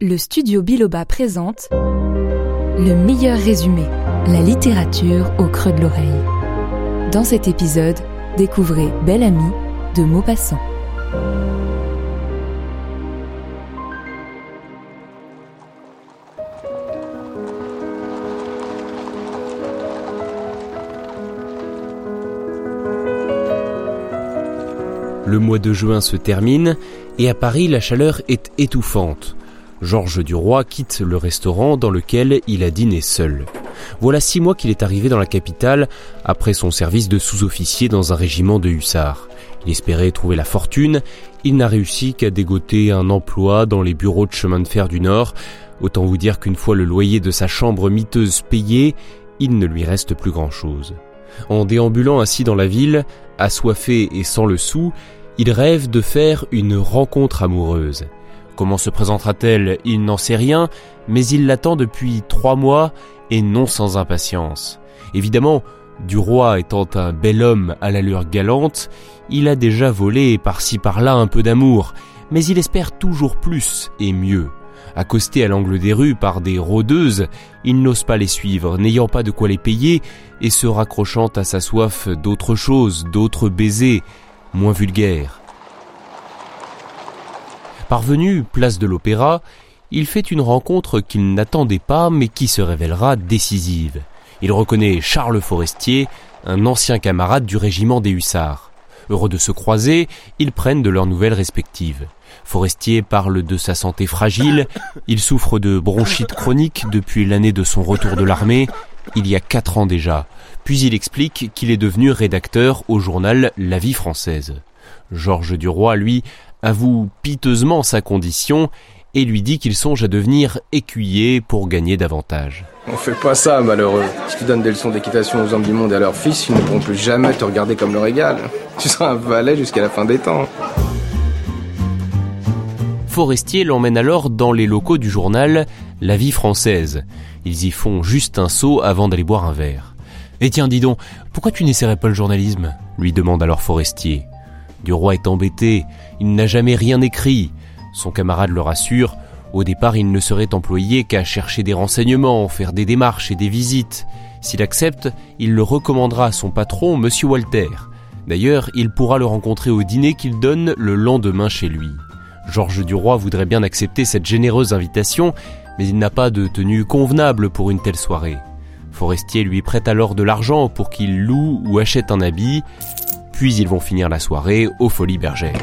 Le studio Biloba présente Le meilleur résumé, la littérature au creux de l'oreille. Dans cet épisode, découvrez Belle Amie de Maupassant. Le mois de juin se termine et à Paris la chaleur est étouffante. Georges Duroy quitte le restaurant dans lequel il a dîné seul. Voilà six mois qu'il est arrivé dans la capitale après son service de sous-officier dans un régiment de hussards. Il espérait trouver la fortune, il n'a réussi qu'à dégoter un emploi dans les bureaux de chemin de fer du Nord. Autant vous dire qu'une fois le loyer de sa chambre miteuse payé, il ne lui reste plus grand-chose. En déambulant ainsi dans la ville, assoiffé et sans le sou, il rêve de faire une rencontre amoureuse. Comment se présentera-t-elle? Il n'en sait rien, mais il l'attend depuis trois mois et non sans impatience. Évidemment, du roi étant un bel homme à l'allure galante, il a déjà volé par-ci par-là un peu d'amour, mais il espère toujours plus et mieux. Accosté à l'angle des rues par des rôdeuses, il n'ose pas les suivre, n'ayant pas de quoi les payer, et se raccrochant à sa soif d'autre chose, d'autres baisers, moins vulgaires. Parvenu place de l'Opéra, il fait une rencontre qu'il n'attendait pas mais qui se révélera décisive. Il reconnaît Charles Forestier, un ancien camarade du régiment des hussards. Heureux de se croiser, ils prennent de leurs nouvelles respectives. Forestier parle de sa santé fragile, il souffre de bronchite chronique depuis l'année de son retour de l'armée, il y a quatre ans déjà, puis il explique qu'il est devenu rédacteur au journal La Vie française. Georges Duroy, lui, avoue piteusement sa condition et lui dit qu'il songe à devenir écuyer pour gagner davantage. On fait pas ça, malheureux. Si tu donnes des leçons d'équitation aux hommes du monde et à leurs fils, ils ne pourront plus jamais te regarder comme leur égal. Tu seras un valet jusqu'à la fin des temps. Forestier l'emmène alors dans les locaux du journal La Vie française. Ils y font juste un saut avant d'aller boire un verre. Et tiens, dis donc, pourquoi tu n'essaierais pas le journalisme lui demande alors Forestier. Duroy est embêté, il n'a jamais rien écrit. Son camarade le rassure, au départ il ne serait employé qu'à chercher des renseignements, faire des démarches et des visites. S'il accepte, il le recommandera à son patron, Monsieur Walter. D'ailleurs, il pourra le rencontrer au dîner qu'il donne le lendemain chez lui. Georges Duroy voudrait bien accepter cette généreuse invitation, mais il n'a pas de tenue convenable pour une telle soirée. Forestier lui prête alors de l'argent pour qu'il loue ou achète un habit, puis ils vont finir la soirée aux Folies Bergères.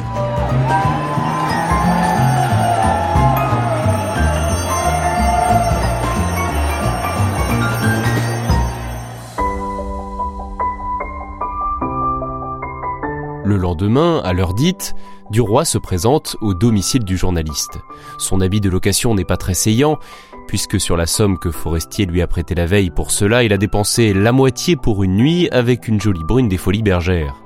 Le lendemain, à l'heure dite, Duroy se présente au domicile du journaliste. Son habit de location n'est pas très saillant, puisque sur la somme que Forestier lui a prêtée la veille pour cela, il a dépensé la moitié pour une nuit avec une jolie brune des folies bergères.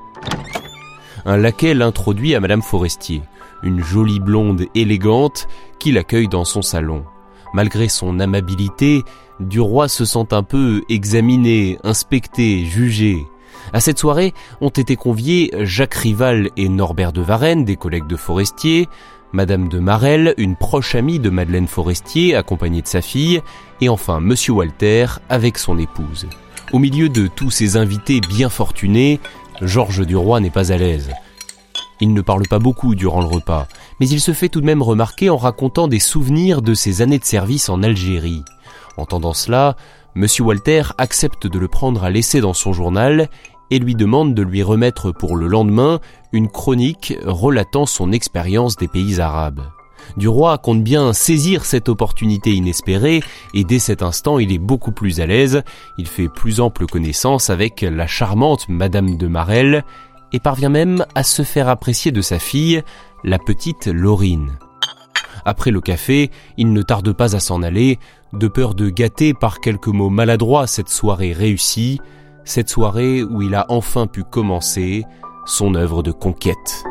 Un laquais l'introduit à Madame Forestier, une jolie blonde élégante qui l'accueille dans son salon. Malgré son amabilité, Duroy se sent un peu examiné, inspecté, jugé. À cette soirée ont été conviés Jacques Rival et Norbert de Varenne, des collègues de Forestier, Madame de Marelle, une proche amie de Madeleine Forestier, accompagnée de sa fille, et enfin Monsieur Walter avec son épouse. Au milieu de tous ces invités bien fortunés, Georges Duroy n'est pas à l'aise. Il ne parle pas beaucoup durant le repas, mais il se fait tout de même remarquer en racontant des souvenirs de ses années de service en Algérie. Entendant cela, Monsieur Walter accepte de le prendre à l'essai dans son journal et lui demande de lui remettre pour le lendemain une chronique relatant son expérience des pays arabes. Duroy compte bien saisir cette opportunité inespérée et dès cet instant il est beaucoup plus à l'aise, il fait plus ample connaissance avec la charmante Madame de Marelle et parvient même à se faire apprécier de sa fille, la petite Laurine. Après le café, il ne tarde pas à s'en aller, de peur de gâter par quelques mots maladroits cette soirée réussie, cette soirée où il a enfin pu commencer son œuvre de conquête.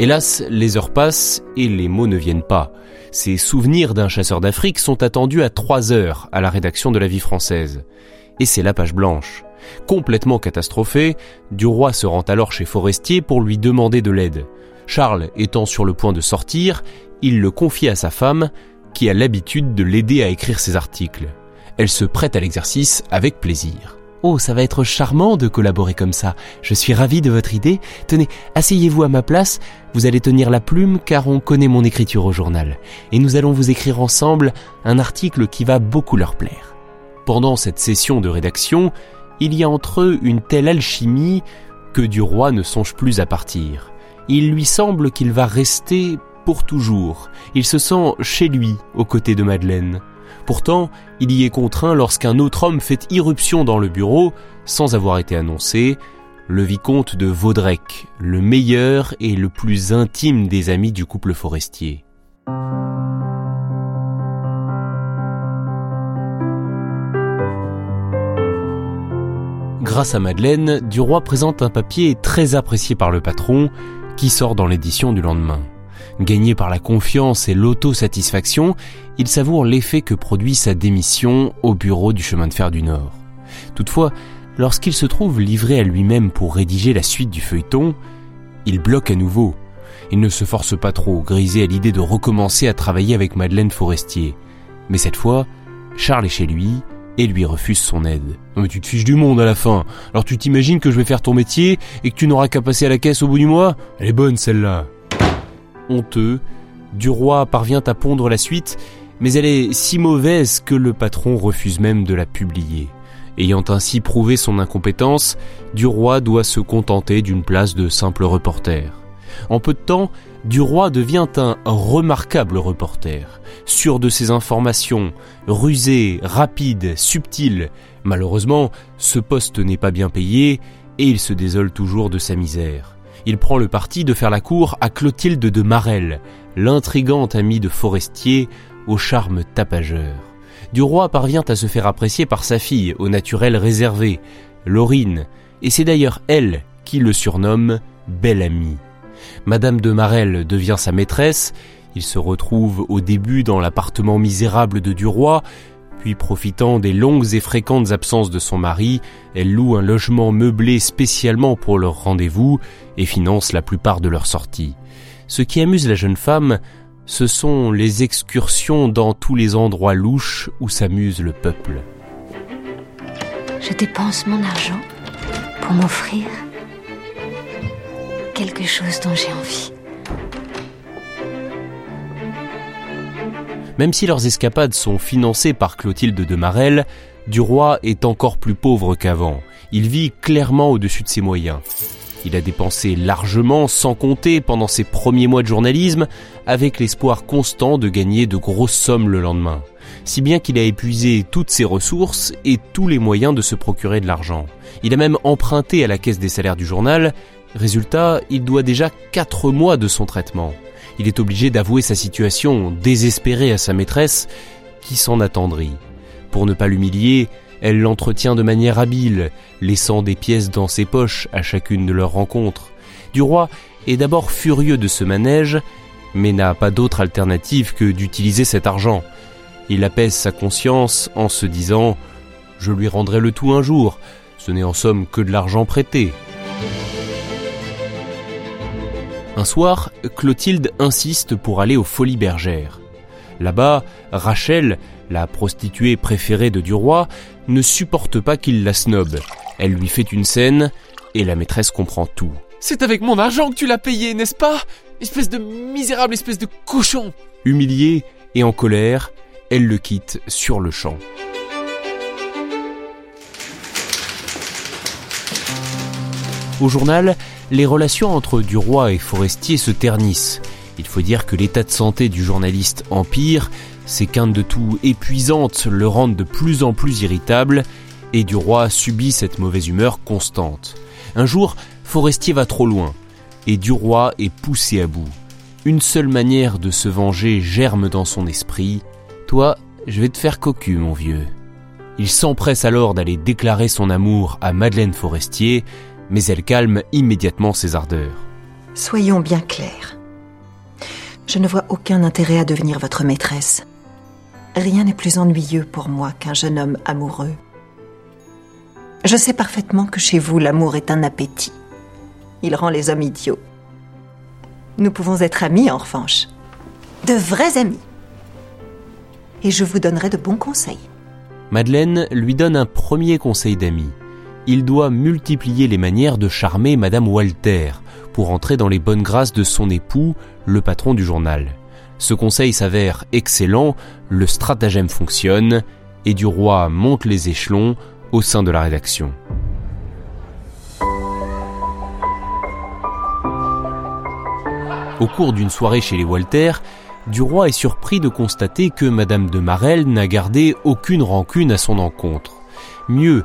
Hélas, les heures passent et les mots ne viennent pas. Ces souvenirs d'un chasseur d'Afrique sont attendus à 3 heures à la rédaction de la vie française. Et c'est la page blanche. Complètement catastrophé, Duroy se rend alors chez Forestier pour lui demander de l'aide. Charles étant sur le point de sortir, il le confie à sa femme, qui a l'habitude de l'aider à écrire ses articles. Elle se prête à l'exercice avec plaisir. Oh, ça va être charmant de collaborer comme ça. Je suis ravi de votre idée. Tenez, asseyez-vous à ma place. Vous allez tenir la plume car on connaît mon écriture au journal. Et nous allons vous écrire ensemble un article qui va beaucoup leur plaire. Pendant cette session de rédaction, il y a entre eux une telle alchimie que du roi ne songe plus à partir. Il lui semble qu'il va rester pour toujours. Il se sent chez lui aux côtés de Madeleine. Pourtant, il y est contraint lorsqu'un autre homme fait irruption dans le bureau, sans avoir été annoncé, le vicomte de Vaudrec, le meilleur et le plus intime des amis du couple forestier. Grâce à Madeleine, Duroy présente un papier très apprécié par le patron, qui sort dans l'édition du lendemain. Gagné par la confiance et l'autosatisfaction, il savoure l'effet que produit sa démission au bureau du chemin de fer du Nord. Toutefois, lorsqu'il se trouve livré à lui-même pour rédiger la suite du feuilleton, il bloque à nouveau. Il ne se force pas trop, grisé à l'idée de recommencer à travailler avec Madeleine Forestier. Mais cette fois, Charles est chez lui et lui refuse son aide. Non mais tu te fiches du monde à la fin. Alors tu t'imagines que je vais faire ton métier et que tu n'auras qu'à passer à la caisse au bout du mois? Elle est bonne celle-là honteux, Duroy parvient à pondre la suite, mais elle est si mauvaise que le patron refuse même de la publier. Ayant ainsi prouvé son incompétence, Duroy doit se contenter d'une place de simple reporter. En peu de temps, Duroy devient un remarquable reporter, sûr de ses informations, rusé, rapide, subtil. Malheureusement, ce poste n'est pas bien payé et il se désole toujours de sa misère il prend le parti de faire la cour à Clotilde de Marelle, l'intrigante amie de Forestier au charme tapageur. Du roi parvient à se faire apprécier par sa fille, au naturel réservé, Laurine, et c'est d'ailleurs elle qui le surnomme Belle Amie. Madame de Marelle devient sa maîtresse, il se retrouve au début dans l'appartement misérable de Duroy, puis profitant des longues et fréquentes absences de son mari, elle loue un logement meublé spécialement pour leur rendez-vous et finance la plupart de leurs sorties. Ce qui amuse la jeune femme, ce sont les excursions dans tous les endroits louches où s'amuse le peuple. Je dépense mon argent pour m'offrir quelque chose dont j'ai envie. Même si leurs escapades sont financées par Clotilde de Marelle, Duroy est encore plus pauvre qu'avant. Il vit clairement au-dessus de ses moyens. Il a dépensé largement, sans compter, pendant ses premiers mois de journalisme, avec l'espoir constant de gagner de grosses sommes le lendemain. Si bien qu'il a épuisé toutes ses ressources et tous les moyens de se procurer de l'argent. Il a même emprunté à la caisse des salaires du journal. Résultat, il doit déjà 4 mois de son traitement il est obligé d'avouer sa situation désespérée à sa maîtresse, qui s'en attendrit. Pour ne pas l'humilier, elle l'entretient de manière habile, laissant des pièces dans ses poches à chacune de leurs rencontres. Duroy est d'abord furieux de ce manège, mais n'a pas d'autre alternative que d'utiliser cet argent. Il apaise sa conscience en se disant ⁇ Je lui rendrai le tout un jour, ce n'est en somme que de l'argent prêté ⁇ Un soir, Clotilde insiste pour aller aux Folies Bergères. Là-bas, Rachel, la prostituée préférée de Duroy, ne supporte pas qu'il la snobe. Elle lui fait une scène et la maîtresse comprend tout. C'est avec mon argent que tu l'as payé, n'est-ce pas? Espèce de misérable espèce de cochon Humiliée et en colère, elle le quitte sur le champ. Au journal, les relations entre Duroy et Forestier se ternissent. Il faut dire que l'état de santé du journaliste empire, Ses quintes de toux épuisantes le rendent de plus en plus irritable et Duroy subit cette mauvaise humeur constante. Un jour, Forestier va trop loin et Duroy est poussé à bout. Une seule manière de se venger germe dans son esprit. Toi, je vais te faire cocu, mon vieux. Il s'empresse alors d'aller déclarer son amour à Madeleine Forestier, mais elle calme immédiatement ses ardeurs. Soyons bien clairs. Je ne vois aucun intérêt à devenir votre maîtresse. Rien n'est plus ennuyeux pour moi qu'un jeune homme amoureux. Je sais parfaitement que chez vous, l'amour est un appétit. Il rend les hommes idiots. Nous pouvons être amis, en revanche. De vrais amis. Et je vous donnerai de bons conseils. Madeleine lui donne un premier conseil d'ami. Il doit multiplier les manières de charmer Madame Walter pour entrer dans les bonnes grâces de son époux, le patron du journal. Ce conseil s'avère excellent, le stratagème fonctionne, et du roi monte les échelons au sein de la rédaction. Au cours d'une soirée chez les Walter, Duroy est surpris de constater que Madame de Marelle n'a gardé aucune rancune à son encontre. Mieux,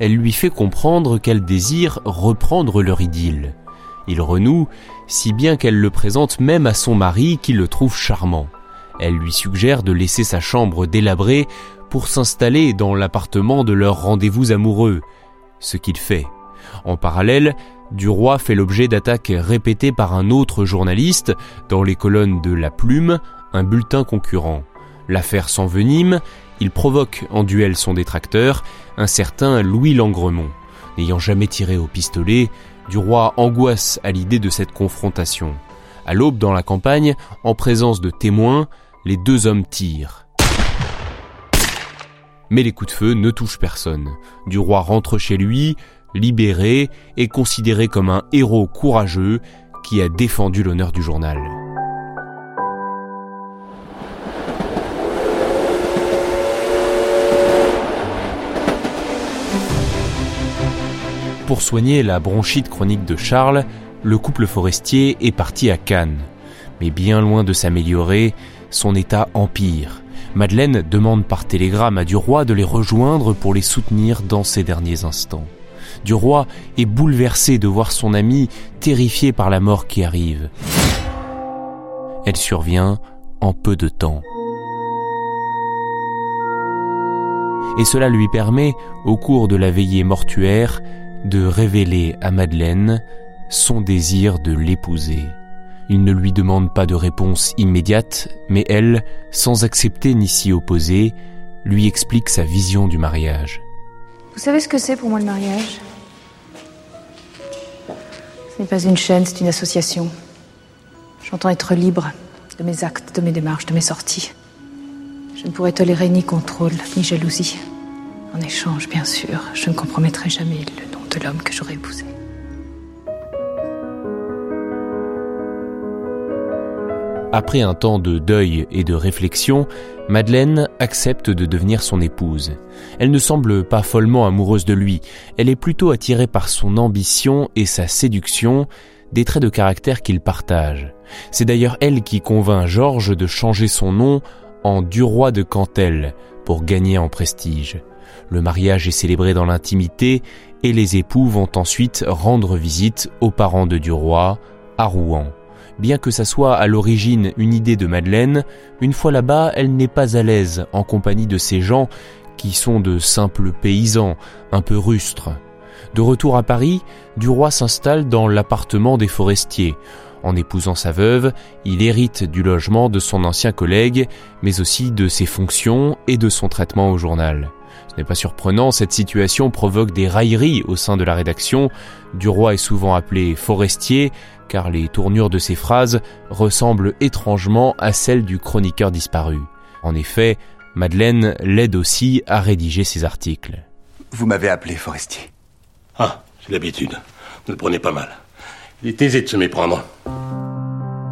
elle lui fait comprendre qu'elle désire reprendre leur idylle. Il renoue, si bien qu'elle le présente même à son mari qui le trouve charmant. Elle lui suggère de laisser sa chambre délabrée pour s'installer dans l'appartement de leur rendez-vous amoureux, ce qu'il fait. En parallèle, Duroy fait l'objet d'attaques répétées par un autre journaliste dans les colonnes de La Plume, un bulletin concurrent. L'affaire s'envenime, il provoque en duel son détracteur, un certain Louis Langremont. N'ayant jamais tiré au pistolet, Duroy angoisse à l'idée de cette confrontation. À l'aube dans la campagne, en présence de témoins, les deux hommes tirent. Mais les coups de feu ne touchent personne. Duroy rentre chez lui, libéré et considéré comme un héros courageux qui a défendu l'honneur du journal. Pour soigner la bronchite chronique de Charles, le couple forestier est parti à Cannes. Mais bien loin de s'améliorer, son état empire. Madeleine demande par télégramme à Duroy de les rejoindre pour les soutenir dans ces derniers instants. Duroy est bouleversé de voir son ami terrifié par la mort qui arrive. Elle survient en peu de temps. Et cela lui permet, au cours de la veillée mortuaire, de révéler à Madeleine son désir de l'épouser. Il ne lui demande pas de réponse immédiate, mais elle, sans accepter ni s'y opposer, lui explique sa vision du mariage. Vous savez ce que c'est pour moi le mariage? Ce n'est pas une chaîne, c'est une association. J'entends être libre de mes actes, de mes démarches, de mes sorties. Je ne pourrais tolérer ni contrôle, ni jalousie. En échange, bien sûr, je ne compromettrai jamais le de l'homme que j'aurais épousé. Après un temps de deuil et de réflexion, Madeleine accepte de devenir son épouse. Elle ne semble pas follement amoureuse de lui, elle est plutôt attirée par son ambition et sa séduction, des traits de caractère qu'il partage. C'est d'ailleurs elle qui convainc Georges de changer son nom en Duroy de Cantel pour gagner en prestige. Le mariage est célébré dans l'intimité et les époux vont ensuite rendre visite aux parents de Duroy à Rouen. Bien que ça soit à l'origine une idée de Madeleine, une fois là-bas, elle n'est pas à l'aise en compagnie de ces gens qui sont de simples paysans, un peu rustres. De retour à Paris, Duroy s'installe dans l'appartement des forestiers. En épousant sa veuve, il hérite du logement de son ancien collègue, mais aussi de ses fonctions et de son traitement au journal. Ce n'est pas surprenant, cette situation provoque des railleries au sein de la rédaction. Duroy est souvent appelé forestier, car les tournures de ses phrases ressemblent étrangement à celles du chroniqueur disparu. En effet, Madeleine l'aide aussi à rédiger ses articles. Vous m'avez appelé Forestier. Ah, j'ai l'habitude. Ne le prenez pas mal. Il est aisé de se méprendre.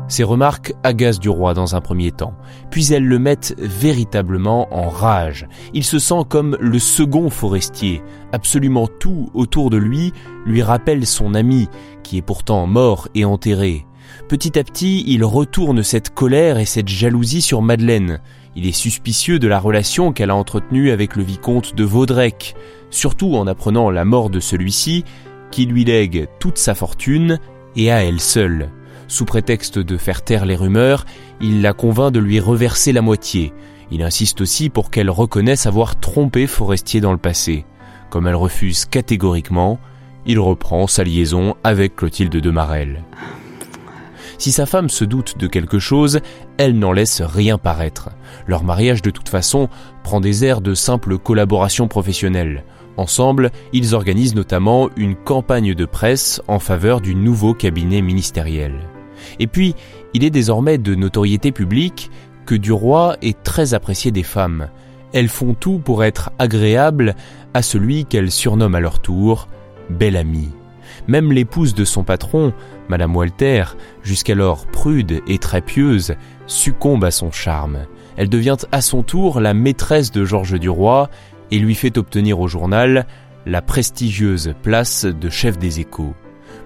Ces remarques agacent du roi dans un premier temps, puis elles le mettent véritablement en rage. Il se sent comme le second forestier. Absolument tout autour de lui lui rappelle son ami, qui est pourtant mort et enterré. Petit à petit, il retourne cette colère et cette jalousie sur Madeleine. Il est suspicieux de la relation qu'elle a entretenue avec le vicomte de Vaudrec, surtout en apprenant la mort de celui-ci, qui lui lègue toute sa fortune et à elle seule. Sous prétexte de faire taire les rumeurs, il la convainc de lui reverser la moitié. Il insiste aussi pour qu'elle reconnaisse avoir trompé Forestier dans le passé. Comme elle refuse catégoriquement, il reprend sa liaison avec Clotilde de Marelle. Si sa femme se doute de quelque chose, elle n'en laisse rien paraître. Leur mariage de toute façon prend des airs de simple collaboration professionnelle. Ensemble, ils organisent notamment une campagne de presse en faveur du nouveau cabinet ministériel. Et puis, il est désormais de notoriété publique que Duroy est très apprécié des femmes. Elles font tout pour être agréables à celui qu'elles surnomment à leur tour Belle Amie. Même l'épouse de son patron, Madame Walter, jusqu'alors prude et très pieuse, succombe à son charme. Elle devient à son tour la maîtresse de Georges Duroy et lui fait obtenir au journal la prestigieuse place de chef des échos.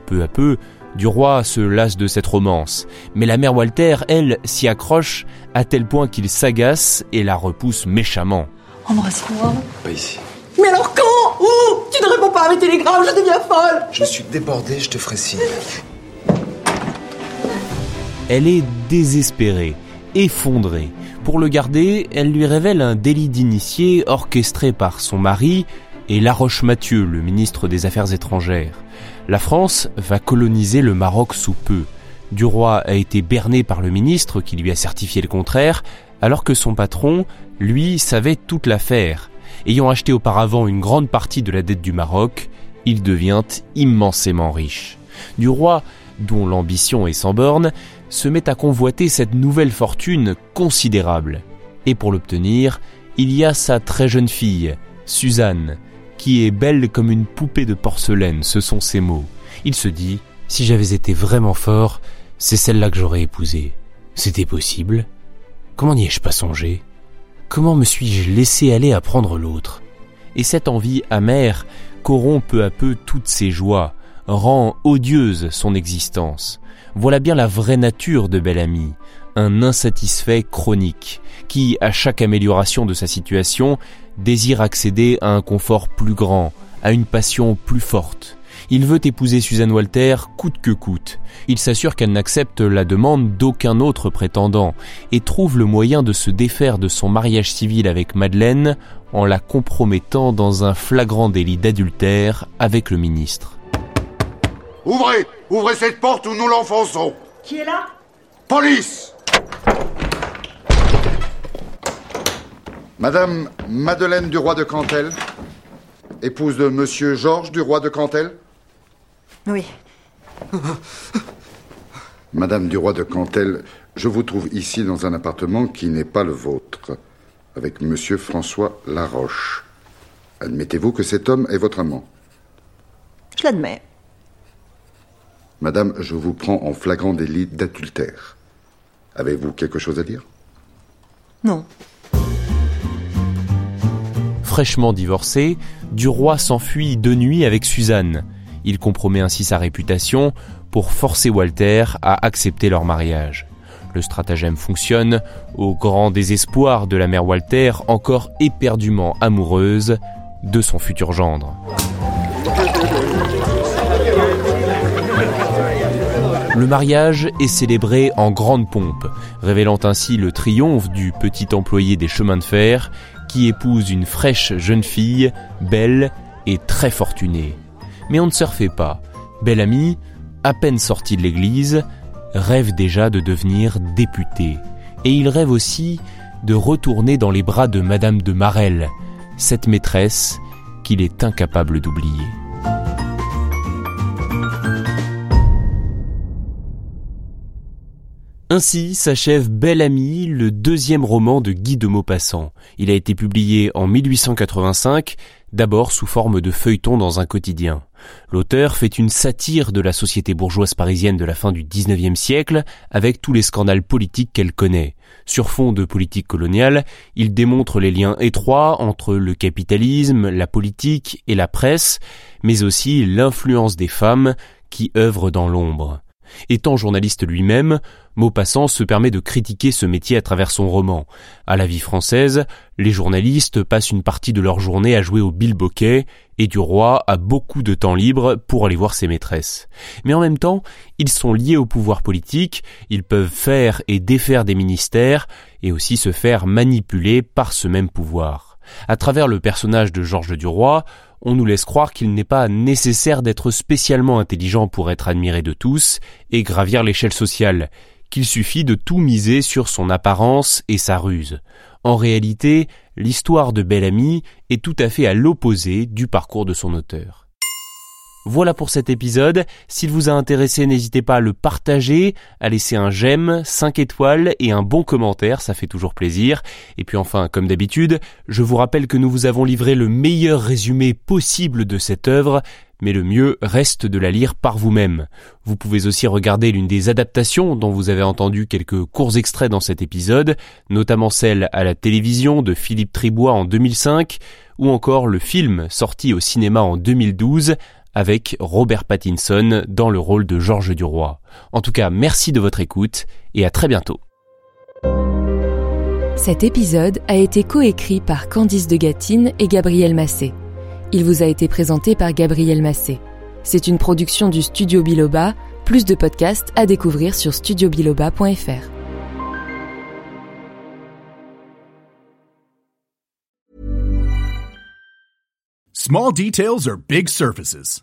Peu à peu, Duroy se lasse de cette romance, mais la mère Walter, elle, s'y accroche à tel point qu'il s'agace et la repousse méchamment. Embrasse-moi. Pas ici. Mais alors quand Où Tu ne réponds pas à mes télégrammes, je deviens folle Je suis débordé, je te ferai signe. Elle est désespérée, effondrée. Pour le garder, elle lui révèle un délit d'initié orchestré par son mari et Laroche Mathieu, le ministre des Affaires étrangères. La France va coloniser le Maroc sous peu. Duroy a été berné par le ministre qui lui a certifié le contraire, alors que son patron, lui, savait toute l'affaire. Ayant acheté auparavant une grande partie de la dette du Maroc, il devient immensément riche. Duroy, dont l'ambition est sans borne, se met à convoiter cette nouvelle fortune considérable. Et pour l'obtenir, il y a sa très jeune fille, Suzanne, qui est belle comme une poupée de porcelaine, ce sont ses mots. Il se dit, si j'avais été vraiment fort, c'est celle-là que j'aurais épousée. C'était possible Comment n'y ai-je pas songé? Comment me suis-je laissé aller à prendre l'autre? Et cette envie amère corrompt peu à peu toutes ses joies, rend odieuse son existence. Voilà bien la vraie nature de Bellamy, un insatisfait chronique, qui, à chaque amélioration de sa situation, désire accéder à un confort plus grand, à une passion plus forte. Il veut épouser Suzanne Walter coûte que coûte. Il s'assure qu'elle n'accepte la demande d'aucun autre prétendant et trouve le moyen de se défaire de son mariage civil avec Madeleine en la compromettant dans un flagrant délit d'adultère avec le ministre. Ouvrez Ouvrez cette porte ou nous l'enfonçons Qui est là? Police Madame Madeleine du roi de Cantel, épouse de Monsieur Georges du roi de Cantel Oui. Madame du roi de Cantel, je vous trouve ici dans un appartement qui n'est pas le vôtre, avec Monsieur François Laroche. Admettez-vous que cet homme est votre amant Je l'admets. Madame, je vous prends en flagrant délit d'adultère. Avez-vous quelque chose à dire? Non. Fraîchement divorcé, Duroy s'enfuit de nuit avec Suzanne. Il compromet ainsi sa réputation pour forcer Walter à accepter leur mariage. Le stratagème fonctionne au grand désespoir de la mère Walter, encore éperdument amoureuse de son futur gendre. Le mariage est célébré en grande pompe, révélant ainsi le triomphe du petit employé des chemins de fer qui épouse une fraîche jeune fille, belle et très fortunée. Mais on ne se refait pas. Belle amie, à peine sorti de l'église, rêve déjà de devenir député. Et il rêve aussi de retourner dans les bras de Madame de Marelle, cette maîtresse qu'il est incapable d'oublier. Ainsi s'achève Belle Amie, le deuxième roman de Guy de Maupassant. Il a été publié en 1885, d'abord sous forme de feuilleton dans un quotidien. L'auteur fait une satire de la société bourgeoise parisienne de la fin du XIXe siècle, avec tous les scandales politiques qu'elle connaît. Sur fond de politique coloniale, il démontre les liens étroits entre le capitalisme, la politique et la presse, mais aussi l'influence des femmes qui œuvrent dans l'ombre. Étant journaliste lui-même, Maupassant se permet de critiquer ce métier à travers son roman. À la vie française, les journalistes passent une partie de leur journée à jouer au bilboquet et du roi a beaucoup de temps libre pour aller voir ses maîtresses. Mais en même temps, ils sont liés au pouvoir politique, ils peuvent faire et défaire des ministères et aussi se faire manipuler par ce même pouvoir. À travers le personnage de Georges Duroy, on nous laisse croire qu'il n'est pas nécessaire d'être spécialement intelligent pour être admiré de tous et gravir l'échelle sociale, qu'il suffit de tout miser sur son apparence et sa ruse. En réalité, l'histoire de Bellamy est tout à fait à l'opposé du parcours de son auteur. Voilà pour cet épisode. S'il vous a intéressé, n'hésitez pas à le partager, à laisser un j'aime, 5 étoiles et un bon commentaire, ça fait toujours plaisir. Et puis enfin, comme d'habitude, je vous rappelle que nous vous avons livré le meilleur résumé possible de cette œuvre, mais le mieux reste de la lire par vous-même. Vous pouvez aussi regarder l'une des adaptations dont vous avez entendu quelques courts extraits dans cet épisode, notamment celle à la télévision de Philippe Tribois en 2005, ou encore le film sorti au cinéma en 2012 avec Robert Pattinson dans le rôle de Georges Duroy. En tout cas, merci de votre écoute et à très bientôt. Cet épisode a été coécrit par Candice de Gatine et Gabriel Massé. Il vous a été présenté par Gabriel Massé. C'est une production du Studio Biloba. Plus de podcasts à découvrir sur studiobiloba.fr. Small details are big surfaces.